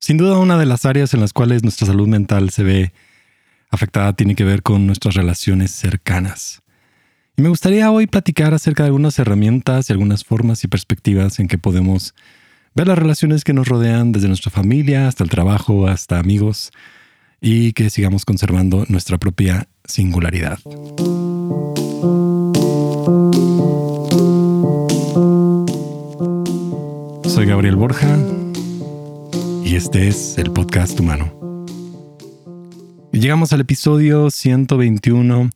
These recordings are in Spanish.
Sin duda una de las áreas en las cuales nuestra salud mental se ve afectada tiene que ver con nuestras relaciones cercanas. Y me gustaría hoy platicar acerca de algunas herramientas y algunas formas y perspectivas en que podemos ver las relaciones que nos rodean desde nuestra familia hasta el trabajo, hasta amigos, y que sigamos conservando nuestra propia singularidad. Soy Gabriel Borja y este es el podcast humano. Llegamos al episodio 121.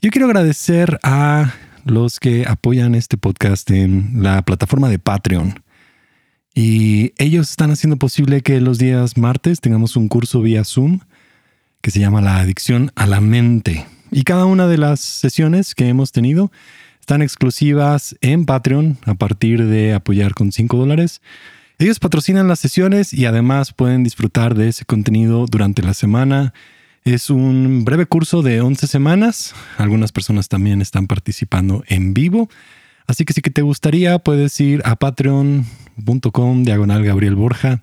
Yo quiero agradecer a los que apoyan este podcast en la plataforma de Patreon. Y ellos están haciendo posible que los días martes tengamos un curso vía Zoom que se llama La adicción a la mente. Y cada una de las sesiones que hemos tenido están exclusivas en Patreon a partir de apoyar con 5 dólares. Ellos patrocinan las sesiones y además pueden disfrutar de ese contenido durante la semana. Es un breve curso de 11 semanas. Algunas personas también están participando en vivo. Así que si te gustaría, puedes ir a patreon.com diagonal Gabriel Borja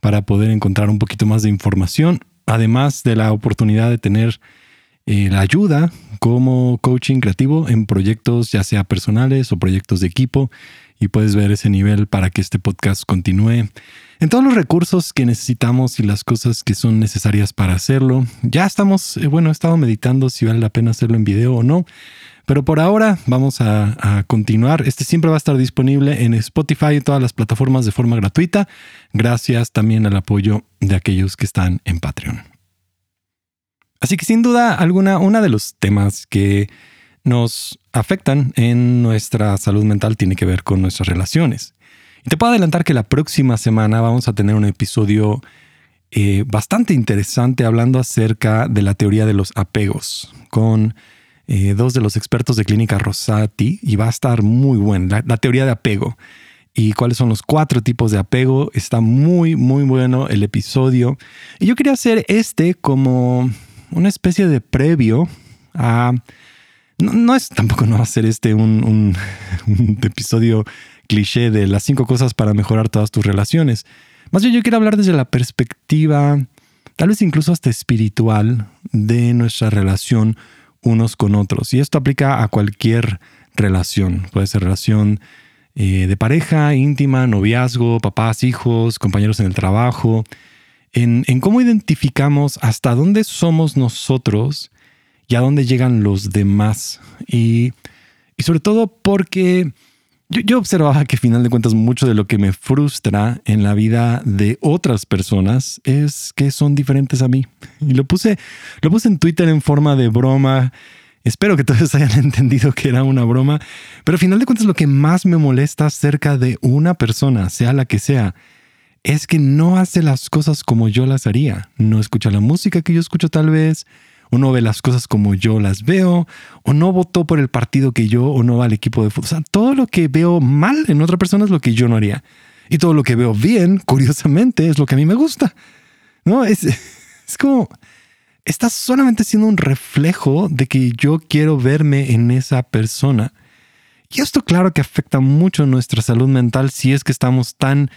para poder encontrar un poquito más de información, además de la oportunidad de tener eh, la ayuda como coaching creativo en proyectos ya sea personales o proyectos de equipo y puedes ver ese nivel para que este podcast continúe en todos los recursos que necesitamos y las cosas que son necesarias para hacerlo. Ya estamos, eh, bueno, he estado meditando si vale la pena hacerlo en video o no, pero por ahora vamos a, a continuar. Este siempre va a estar disponible en Spotify y todas las plataformas de forma gratuita, gracias también al apoyo de aquellos que están en Patreon. Así que sin duda alguna, uno de los temas que nos afectan en nuestra salud mental tiene que ver con nuestras relaciones. Y te puedo adelantar que la próxima semana vamos a tener un episodio eh, bastante interesante hablando acerca de la teoría de los apegos con eh, dos de los expertos de Clínica Rosati y va a estar muy buena la teoría de apego y cuáles son los cuatro tipos de apego. Está muy, muy bueno el episodio. Y yo quería hacer este como una especie de previo a... No, es tampoco no va a ser este un, episodio cliché de las cinco cosas para mejorar todas tus relaciones. Más bien yo quiero hablar desde la perspectiva, tal vez incluso hasta espiritual, de nuestra relación unos con otros. Y esto aplica a cualquier relación. Puede ser relación eh, de pareja, íntima, noviazgo, papás, hijos, compañeros en el trabajo, en, cómo identificamos hasta dónde somos nosotros y a dónde llegan los demás. Y, sobre todo porque yo, yo, observaba que, al final de cuentas, mucho de lo que me frustra en la vida de otras personas es que son diferentes a mí. Y lo puse, lo puse en Twitter en forma de broma. Espero que todos hayan entendido que era una broma, pero al final de cuentas lo que más me molesta acerca de una persona, sea la que sea, es que no hace las cosas como yo las haría. No escucha la música que yo escucho tal vez, o no ve las cosas como yo las veo, o no votó por el partido que yo, o no va al equipo de fútbol. O sea, todo lo que veo mal en otra persona es lo que yo no haría. Y todo lo que veo bien, curiosamente, es lo que a mí me gusta. No, es, es como, estás solamente siendo un reflejo de que yo quiero verme en esa persona. Y esto claro que afecta mucho nuestra salud mental si es que estamos tan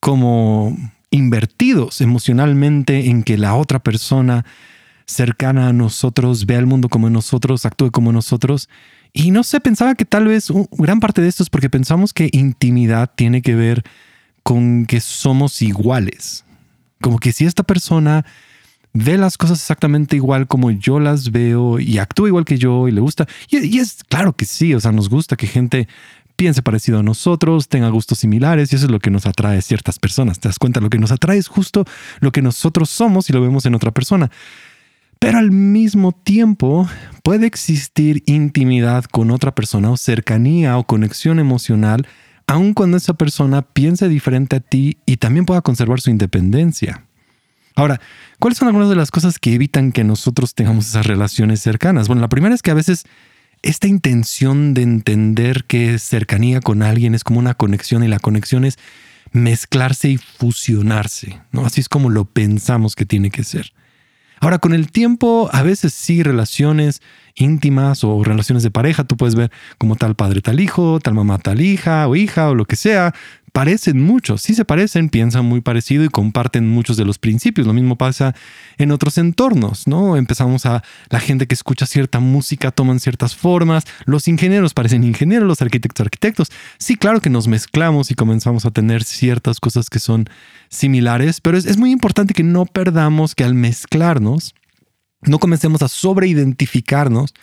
como invertidos emocionalmente en que la otra persona cercana a nosotros vea el mundo como nosotros, actúe como nosotros. Y no sé, pensaba que tal vez gran parte de esto es porque pensamos que intimidad tiene que ver con que somos iguales. Como que si esta persona ve las cosas exactamente igual como yo las veo y actúa igual que yo y le gusta. Y, es claro que sí, o sea, nos gusta que gente piense parecido a nosotros, tenga gustos similares y eso es lo que nos atrae ciertas personas. Te das cuenta, lo que nos atrae es justo lo que nosotros somos y lo vemos en otra persona. Pero al mismo tiempo puede existir intimidad con otra persona o cercanía o conexión emocional, aun cuando esa persona piense diferente a ti y también pueda conservar su independencia. Ahora, ¿cuáles son algunas de las cosas que evitan que nosotros tengamos esas relaciones cercanas? Bueno, la primera es que a veces esta intención de entender que cercanía con alguien es como una conexión y la conexión es mezclarse y fusionarse, ¿no? Así es como lo pensamos que tiene que ser. Ahora, con el tiempo, a veces sí, relaciones íntimas o relaciones de pareja, tú puedes ver como tal padre tal hijo, tal mamá tal hija o hija o lo que sea, parecen mucho, sí se parecen, piensan muy parecido y comparten muchos de los principios. Lo mismo pasa en otros entornos, ¿no? Empezamos a la gente que escucha cierta música toman ciertas formas, los ingenieros parecen ingenieros, los arquitectos arquitectos. Sí, claro que nos mezclamos y comenzamos a tener ciertas cosas que son similares, pero es, es muy importante que no perdamos que al mezclarnos, no comencemos a sobreidentificarnos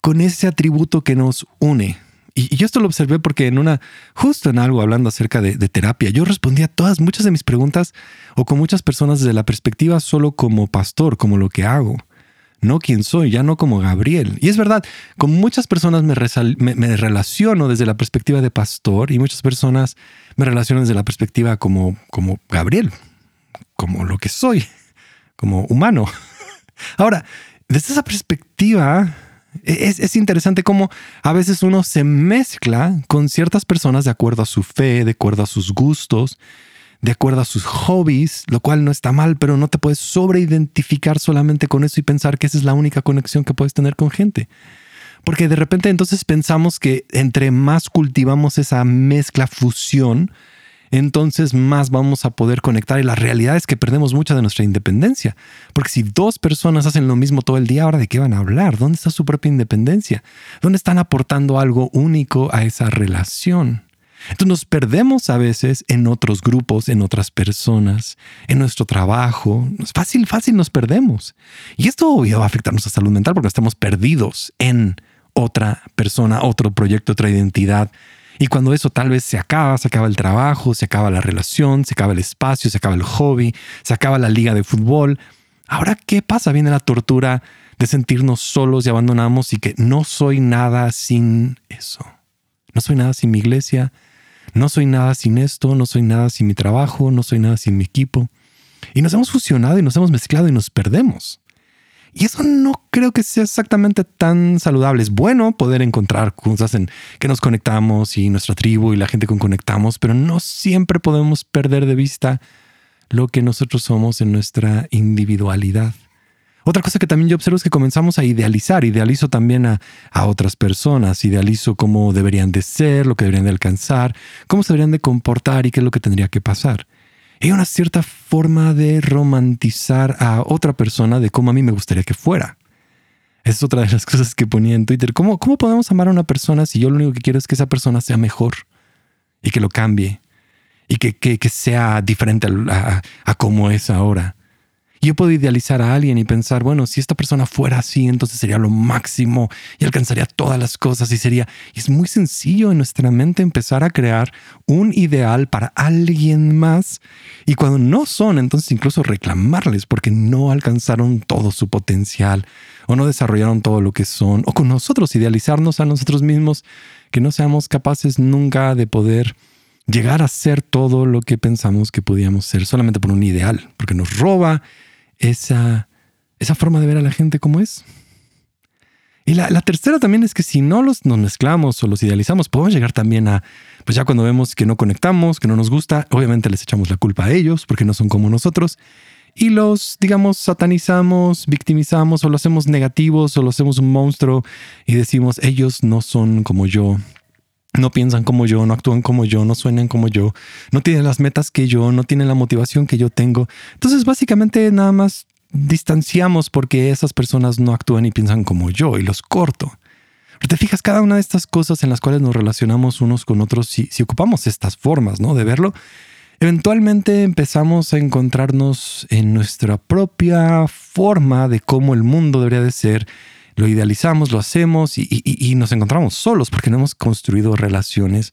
con ese atributo que nos une, y, yo esto lo observé porque en una, justo en algo hablando acerca de, terapia, yo respondía a todas, muchas de mis preguntas o con muchas personas desde la perspectiva solo como pastor, como lo que hago, no quién soy, ya no como Gabriel. Y es verdad, con muchas personas me, me, relaciono desde la perspectiva de pastor y muchas personas me relacionan desde la perspectiva como, como Gabriel, como lo que soy, como humano. Ahora, desde esa perspectiva, es, interesante cómo a veces uno se mezcla con ciertas personas de acuerdo a su fe, de acuerdo a sus gustos, de acuerdo a sus hobbies, lo cual no está mal, pero no te puedes sobreidentificar solamente con eso y pensar que esa es la única conexión que puedes tener con gente. Porque de repente entonces pensamos que entre más cultivamos esa mezcla fusión, entonces más vamos a poder conectar. Y la realidad es que perdemos mucha de nuestra independencia. Porque si dos personas hacen lo mismo todo el día, ahora de qué van a hablar? ¿Dónde está su propia independencia? ¿Dónde están aportando algo único a esa relación? Entonces nos perdemos a veces en otros grupos, en otras personas, en nuestro trabajo. Fácil, fácil nos perdemos. Y esto va a afectar nuestra salud mental porque estamos perdidos en otra persona, otro proyecto, otra identidad y cuando eso tal vez se acaba, se acaba el trabajo, se acaba la relación, se acaba el espacio, se acaba el hobby, se acaba la liga de fútbol. Ahora, ¿qué pasa? Viene la tortura de sentirnos solos y abandonamos y que no soy nada sin eso. No soy nada sin mi iglesia, no soy nada sin esto, no soy nada sin mi trabajo, no soy nada sin mi equipo. Y nos hemos fusionado y nos hemos mezclado y nos perdemos. Y eso no creo que sea exactamente tan saludable. Es bueno poder encontrar cosas en que nos conectamos y nuestra tribu y la gente con conectamos, pero no siempre podemos perder de vista lo que nosotros somos en nuestra individualidad. Otra cosa que también yo observo es que comenzamos a idealizar, idealizo también a, otras personas, idealizo cómo deberían de ser, lo que deberían de alcanzar, cómo se deberían de comportar y qué es lo que tendría que pasar. Hay una cierta forma de romantizar a otra persona de cómo a mí me gustaría que fuera. Es otra de las cosas que ponía en Twitter. ¿Cómo, ¿Cómo podemos amar a una persona si yo lo único que quiero es que esa persona sea mejor y que lo cambie y que, que, sea diferente a, a cómo es ahora? Yo puedo idealizar a alguien y pensar, bueno, si esta persona fuera así, entonces sería lo máximo y alcanzaría todas las cosas y sería... Es muy sencillo en nuestra mente empezar a crear un ideal para alguien más y cuando no son, entonces incluso reclamarles porque no alcanzaron todo su potencial o no desarrollaron todo lo que son o con nosotros idealizarnos a nosotros mismos que no seamos capaces nunca de poder llegar a ser todo lo que pensamos que podíamos ser solamente por un ideal, porque nos roba esa, esa forma de ver a la gente como es. Y la, tercera también es que si no los nos mezclamos o los idealizamos, podemos llegar también a, pues ya cuando vemos que no conectamos, que no nos gusta, obviamente les echamos la culpa a ellos porque no son como nosotros y los, digamos, satanizamos, victimizamos o lo hacemos negativos o lo hacemos un monstruo y decimos, ellos no son como yo, no piensan como yo, no actúan como yo, no suenan como yo, no tienen las metas que yo, no tienen la motivación que yo tengo. Entonces básicamente nada más distanciamos porque esas personas no actúan y piensan como yo y los corto. Pero te fijas, cada una de estas cosas en las cuales nos relacionamos unos con otros, si, si ocupamos estas formas ¿no? de verlo, eventualmente empezamos a encontrarnos en nuestra propia forma de cómo el mundo debería de ser lo idealizamos, lo hacemos y, nos encontramos solos porque no hemos construido relaciones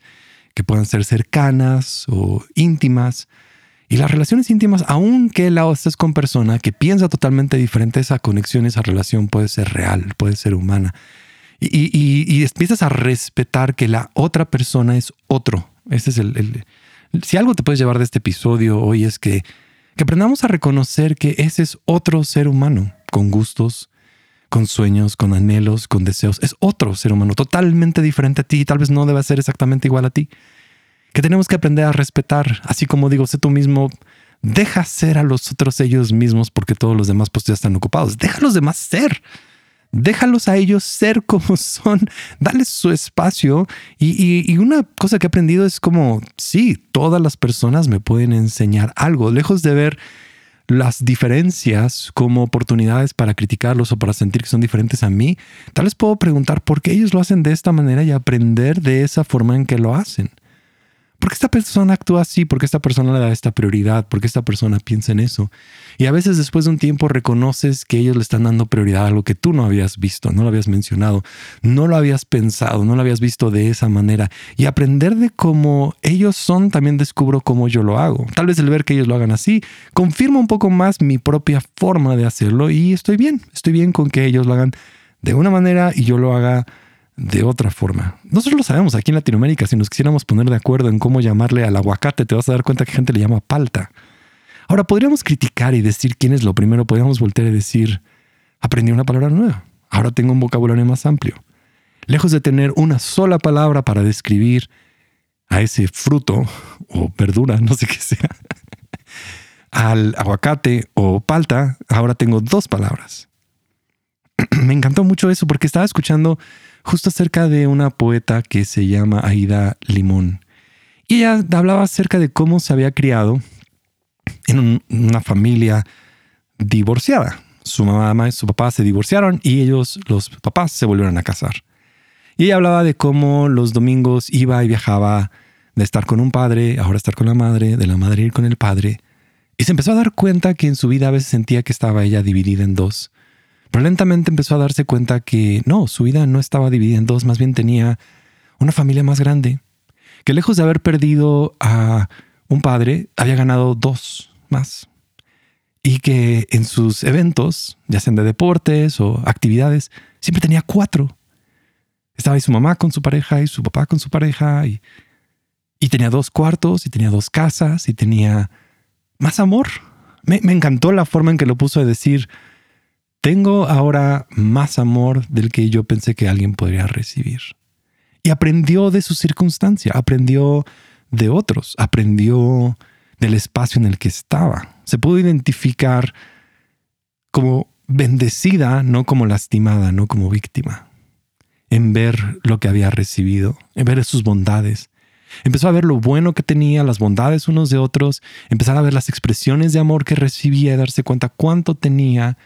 que puedan ser cercanas o íntimas. Y las relaciones íntimas, aunque la estés con persona que piensa totalmente diferente, esa conexión, esa relación puede ser real, puede ser humana. Y, empiezas a respetar que la otra persona es otro. Ese es el, Si algo te puedes llevar de este episodio hoy es que, que aprendamos a reconocer que ese es otro ser humano, con gustos, con sueños, con anhelos, con deseos. Es otro ser humano totalmente diferente a ti y tal vez no deba ser exactamente igual a ti. Que tenemos que aprender a respetar, así como digo, sé tú mismo, deja ser a los otros ellos mismos porque todos los demás pues ya están ocupados. Deja a los demás ser. Déjalos a ellos ser como son, dales su espacio. Y, y, una cosa que he aprendido es como, sí, todas las personas me pueden enseñar algo, lejos de ver las diferencias como oportunidades para criticarlos o para sentir que son diferentes a mí, tal vez puedo preguntar por qué ellos lo hacen de esta manera y aprender de esa forma en que lo hacen. ¿Por qué esta persona actúa así? ¿Por qué esta persona le da esta prioridad? ¿Por qué esta persona piensa en eso? Y a veces después de un tiempo reconoces que ellos le están dando prioridad a algo que tú no habías visto, no lo habías mencionado, no lo habías pensado, no lo habías visto de esa manera. Y aprender de cómo ellos son, también descubro cómo yo lo hago. Tal vez el ver que ellos lo hagan así confirma un poco más mi propia forma de hacerlo y estoy bien, estoy bien con que ellos lo hagan de una manera y yo lo haga de otra forma. Nosotros lo sabemos aquí en Latinoamérica, si nos quisiéramos poner de acuerdo en cómo llamarle al aguacate, te vas a dar cuenta que gente le llama palta. Ahora, podríamos criticar y decir quién es lo primero, podríamos voltear y decir, aprendí una palabra nueva, ahora tengo un vocabulario más amplio. Lejos de tener una sola palabra para describir a ese fruto o verdura, no sé qué sea, al aguacate o palta, ahora tengo dos palabras. Me encantó mucho eso porque estaba escuchando justo acerca de una poeta que se llama Aida Limón. Y ella hablaba acerca de cómo se había criado en una familia divorciada. Su mamá y su papá se divorciaron y ellos, los papás, se volvieron a casar. Y ella hablaba de cómo los domingos iba y viajaba de estar con un padre, ahora estar con la madre, de la madre ir con el padre. Y se empezó a dar cuenta que en su vida a veces sentía que estaba ella dividida en dos. Pero lentamente empezó a darse cuenta que no, su vida no estaba dividida en dos, más bien tenía una familia más grande, que lejos de haber perdido a un padre, había ganado dos más. Y que en sus eventos, ya sean de deportes o actividades, siempre tenía cuatro. Estaba ahí su mamá con su pareja y su papá con su pareja y, tenía dos cuartos y tenía dos casas y tenía más amor. Me, me encantó la forma en que lo puso de decir, tengo ahora más amor del que yo pensé que alguien podría recibir. Y aprendió de su circunstancia, aprendió de otros, aprendió del espacio en el que estaba. Se pudo identificar como bendecida, no como lastimada, no como víctima. En ver lo que había recibido, en ver sus bondades. Empezó a ver lo bueno que tenía, las bondades unos de otros, empezar a ver las expresiones de amor que recibía darse cuenta cuánto tenía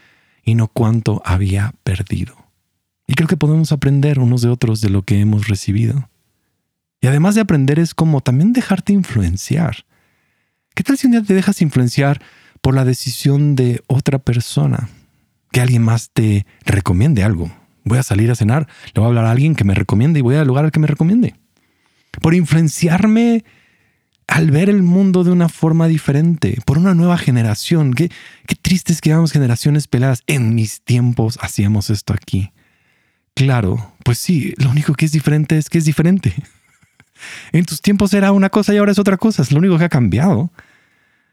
y no cuánto había perdido. Y creo que podemos aprender unos de otros de lo que hemos recibido. Y además de aprender es como también dejarte influenciar. ¿Qué tal si un día te dejas influenciar por la decisión de otra persona? Que alguien más te recomiende algo. Voy a salir a cenar, le voy a hablar a alguien que me recomiende y voy al lugar al que me recomiende. Por influenciarme al ver el mundo de una forma diferente, por una nueva generación. Qué, qué triste es que llevamos generaciones peladas. En mis tiempos hacíamos esto aquí. Claro, pues sí, lo único que es diferente es que es diferente. En tus tiempos era una cosa y ahora es otra cosa, es lo único que ha cambiado.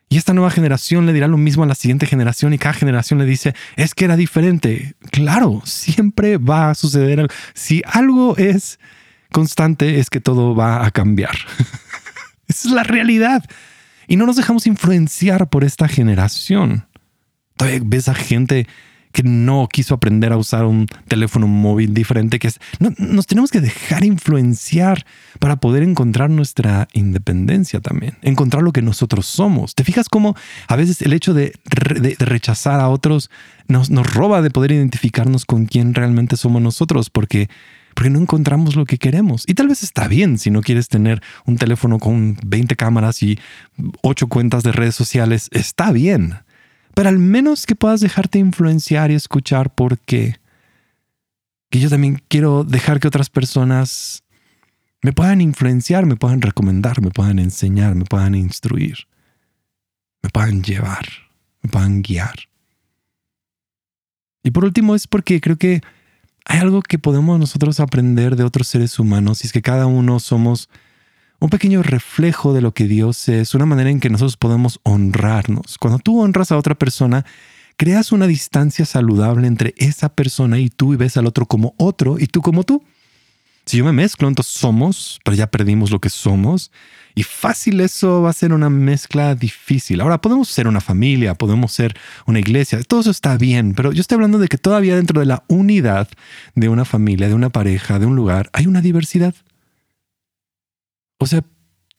Y esta nueva generación le dirá lo mismo a la siguiente generación y cada generación le dice, es que era diferente. Claro, siempre va a suceder. Si algo es constante es que todo va a cambiar. Es la realidad. Y no nos dejamos influenciar por esta generación. Todavía ves a gente que no quiso aprender a usar un teléfono móvil diferente, que es, nos tenemos que dejar influenciar para poder encontrar nuestra independencia también, encontrar lo que nosotros somos. ¿Te fijas cómo a veces el hecho de, de rechazar a otros nos, nos roba de poder identificarnos con quién realmente somos nosotros? Porque porque no encontramos lo que queremos. Y tal vez está bien si no quieres tener un teléfono con 20 cámaras y 8 cuentas de redes sociales, está bien. Pero al menos que puedas dejarte influenciar y escuchar por qué. Que yo también quiero dejar que otras personas me puedan influenciar, me puedan recomendar, me puedan enseñar, me puedan instruir, me puedan llevar, me puedan guiar. Y por último es porque creo que hay algo que podemos nosotros aprender de otros seres humanos y es que cada uno somos un pequeño reflejo de lo que Dios es, una manera en que nosotros podemos honrarnos. Cuando tú honras a otra persona, creas una distancia saludable entre esa persona y tú y ves al otro como otro y tú como tú. Si yo me mezclo, entonces somos, pero ya perdimos lo que somos. Y fácil eso va a ser una mezcla difícil. Ahora podemos ser una familia, podemos ser una iglesia, todo eso está bien, pero yo estoy hablando de que todavía dentro de la unidad de una familia, de una pareja, de un lugar, hay una diversidad. O sea,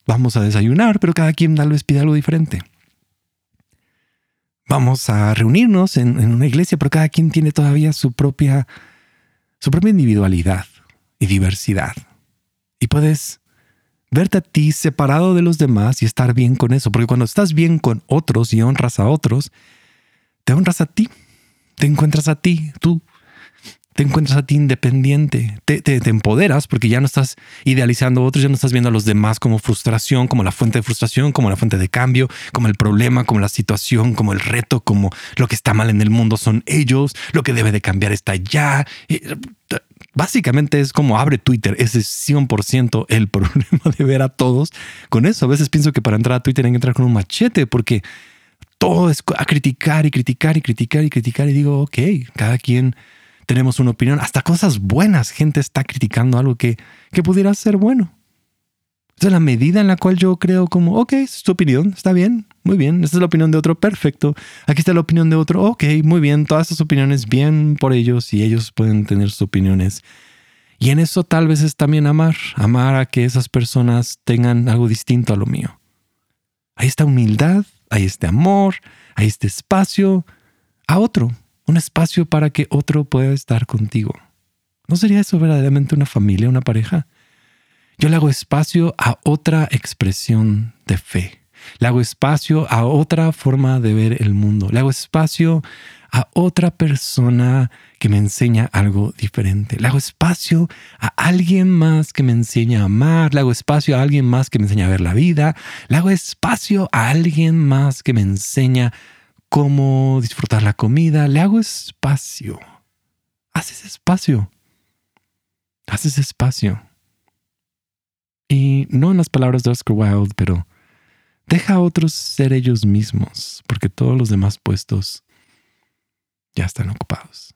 vamos a desayunar, pero cada quien tal vez pide algo diferente. Vamos a reunirnos en, en una iglesia, pero cada quien tiene todavía su propia, su propia individualidad y diversidad. Y puedes verte a ti separado de los demás y estar bien con eso, porque cuando estás bien con otros y honras a otros, te honras a ti, te encuentras a ti, tú te encuentras a ti independiente, te, te, empoderas porque ya no estás idealizando a otros, ya no estás viendo a los demás como frustración, como la fuente de frustración, como la fuente de cambio, como el problema, como la situación, como el reto, como lo que está mal en el mundo son ellos, lo que debe de cambiar está ya. Básicamente es como abre Twitter, ese es 100% el problema de ver a todos con eso. A veces pienso que para entrar a Twitter hay que entrar con un machete porque todo es a criticar y criticar y criticar y criticar y digo, ok, cada quien tenemos una opinión, hasta cosas buenas, gente está criticando algo que, que pudiera ser bueno. Esa es la medida en la cual yo creo como, ok, es tu opinión, está bien, muy bien, esta es la opinión de otro, perfecto. Aquí está la opinión de otro, ok, muy bien, todas estas opiniones, bien por ellos y ellos pueden tener sus opiniones. Y en eso tal vez es también amar, amar a que esas personas tengan algo distinto a lo mío. Ahí está humildad, ahí está amor, ahí está espacio a otro, un espacio para que otro pueda estar contigo. ¿No sería eso verdaderamente una familia, una pareja? Yo le hago espacio a otra expresión de fe. Le hago espacio a otra forma de ver el mundo. Le hago espacio a otra persona que me enseña algo diferente. Le hago espacio a alguien más que me enseña a amar. Le hago espacio a alguien más que me enseña a ver la vida. Le hago espacio a alguien más que me enseña cómo disfrutar la comida, le hago espacio. Haces espacio. Haces espacio. Y no en las palabras de Oscar Wilde, pero deja a otros ser ellos mismos, porque todos los demás puestos ya están ocupados.